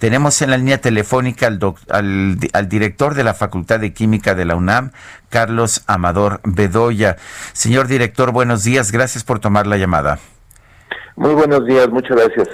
Tenemos en la línea telefónica al, doc, al, al, director de la Facultad de Química de la UNAM, Carlos Amador Bedoya. Señor director, buenos días. Gracias por tomar la llamada. Muy buenos días, muchas gracias.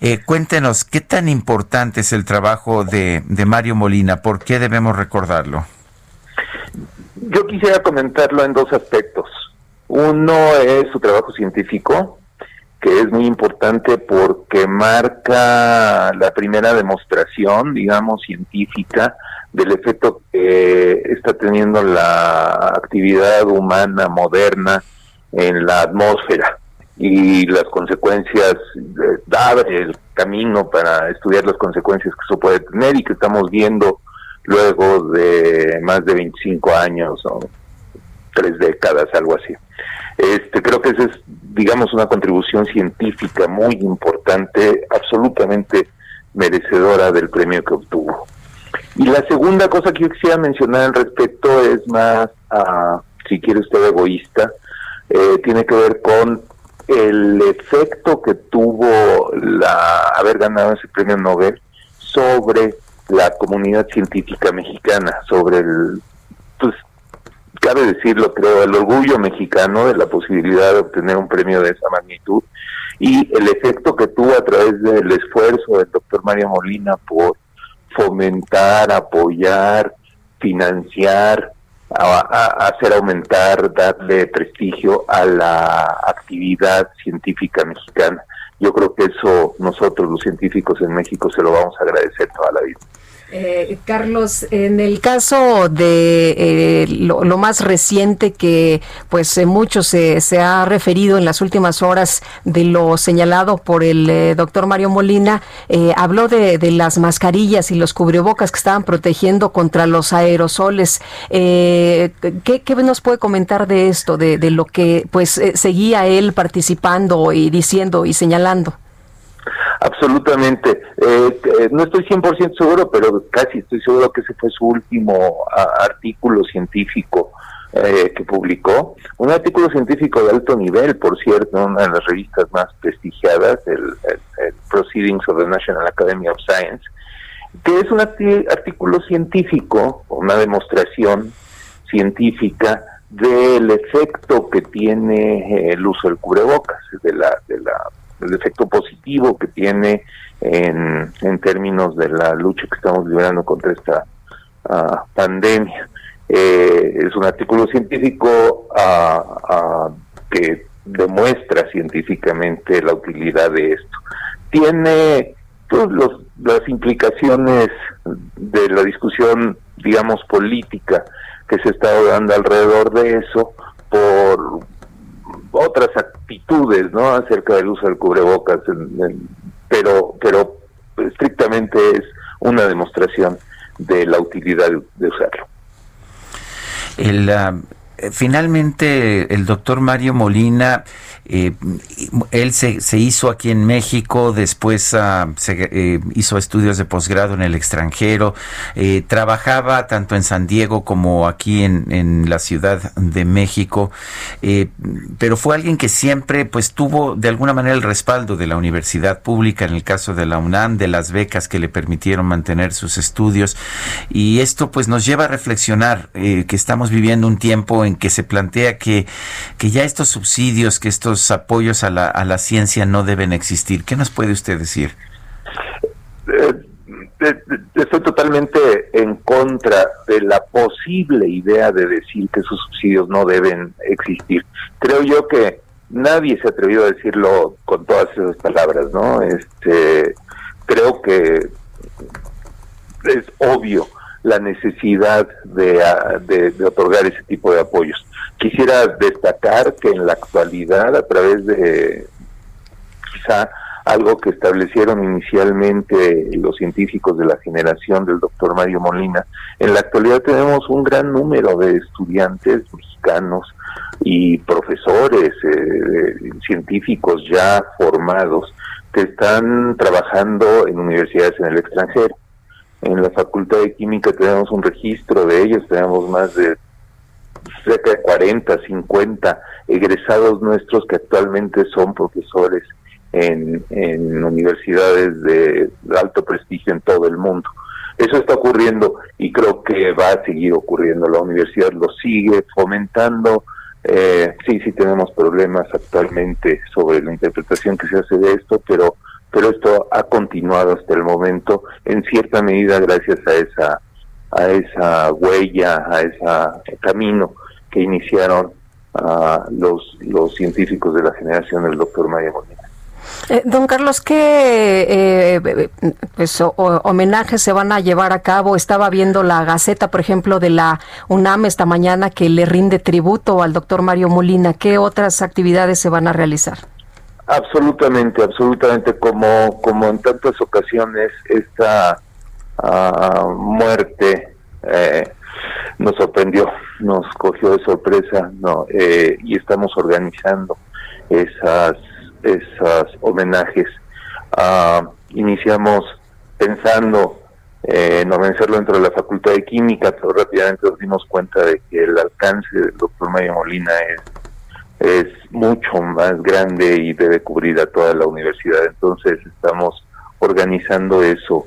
Eh, cuéntenos, ¿qué tan importante es el trabajo de, de Mario Molina? ¿Por qué debemos recordarlo? Yo quisiera comentarlo en dos aspectos. Uno es su trabajo científico, que es muy importante porque marca la primera demostración, digamos, científica del efecto que está teniendo la actividad humana moderna en la atmósfera y las consecuencias, da el camino para estudiar las consecuencias que eso puede tener y que estamos viendo luego de más de 25 años o tres décadas, algo así. Este, creo que esa es, digamos, una contribución científica muy importante, absolutamente merecedora del premio que obtuvo. Y la segunda cosa que yo quisiera mencionar al respecto es más, uh, si quiere usted, egoísta, eh, tiene que ver con el efecto que tuvo la haber ganado ese premio Nobel sobre la comunidad científica mexicana, sobre el, pues, cabe decirlo, creo, el orgullo mexicano de la posibilidad de obtener un premio de esa magnitud y el efecto que tuvo a través del esfuerzo del doctor Mario Molina por fomentar, apoyar, financiar, a, hacer aumentar, darle prestigio a la actividad científica mexicana. Yo creo que eso nosotros los científicos en México se lo vamos a agradecer toda la vida. Eh, Carlos, en el caso de eh, lo, más reciente que pues eh, mucho se, se, ha referido en las últimas horas de lo señalado por el eh, doctor Mario Molina, eh, habló de, de, las mascarillas y los cubrebocas que estaban protegiendo contra los aerosoles. ¿qué, ¿qué, nos puede comentar de esto, de, de lo que pues seguía él participando y diciendo y señalando? Absolutamente. Eh, eh, no estoy 100% seguro, pero casi estoy seguro que ese fue su último artículo científico eh, que publicó. Un artículo científico de alto nivel, por cierto, una de las revistas más prestigiadas, el, Proceedings of the National Academy of Science, que es un artículo científico, una demostración científica del efecto que tiene el uso del cubrebocas, de la, de la el efecto positivo que tiene en, en términos de la lucha que estamos librando contra esta uh, pandemia. Eh, es un artículo científico uh, uh, que demuestra científicamente la utilidad de esto. Tiene pues, las implicaciones de la discusión, digamos, política que se está dando alrededor de eso por otras actitudes, ¿no? Acerca del uso del cubrebocas, en, en, pero, pero estrictamente es una demostración de la utilidad de, usarlo. El, uh, finalmente, el doctor Mario Molina eh, él se, se, hizo aquí en México, después se, eh, hizo estudios de posgrado en el extranjero, eh, trabajaba tanto en San Diego como aquí en, en la Ciudad de México, eh, pero fue alguien que siempre pues tuvo de alguna manera el respaldo de la universidad pública, en el caso de la UNAM, de las becas que le permitieron mantener sus estudios, y esto pues nos lleva a reflexionar eh, que estamos viviendo un tiempo en que se plantea que, que ya estos subsidios, que estos apoyos a la, a la ciencia no deben existir. ¿Qué nos puede usted decir? Eh, estoy totalmente en contra de la posible idea de decir que esos subsidios no deben existir. Creo yo que nadie se ha atrevido a decirlo con todas esas palabras, ¿no? Este, creo que es obvio la necesidad de, de, de otorgar ese tipo de apoyos. Quisiera destacar que en la actualidad, a través de quizá algo que establecieron inicialmente los científicos de la generación del doctor Mario Molina. En la actualidad tenemos un gran número de estudiantes mexicanos y profesores, eh, científicos ya formados que están trabajando en universidades en el extranjero. En la Facultad de Química tenemos un registro de ellos, tenemos más de cerca de 40, 50 egresados nuestros que actualmente son profesores en, universidades de alto prestigio en todo el mundo. Eso está ocurriendo y creo que va a seguir ocurriendo. La universidad lo sigue fomentando. Eh, sí, sí tenemos problemas actualmente sobre la interpretación que se hace de esto, pero pero esto ha continuado hasta el momento en cierta medida gracias a esa a esa huella, a ese camino que iniciaron uh, los los científicos de la generación del doctor Maya Molina. Eh, don Carlos, ¿qué eh, pues, homenajes se van a llevar a cabo? Estaba viendo la Gaceta, por ejemplo, de la UNAM esta mañana que le rinde tributo al doctor Mario Molina. ¿Qué otras actividades se van a realizar? Absolutamente, absolutamente. Como, como en tantas ocasiones, esta uh, muerte eh, nos sorprendió, nos cogió de sorpresa, no, eh, y estamos organizando esas esas homenajes. Uh, iniciamos pensando eh, en organizarlo dentro de la Facultad de Química, pero rápidamente nos dimos cuenta de que el alcance del doctor Mario Molina es, es mucho más grande y debe cubrir a toda la universidad. Entonces estamos organizando eso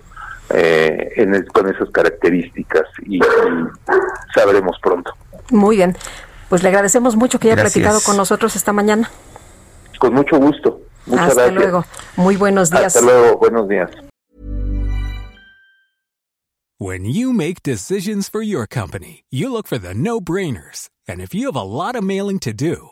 eh, en con esas características y, sabremos pronto. Muy bien. Pues le agradecemos mucho que haya platicado con nosotros esta mañana. Con mucho gusto. Muchas Hasta gracias. luego. Muy buenos días. Hasta luego. Buenos días. When you make decisions for your company, you look for the no-brainers. And if you have a lot of mailing to do,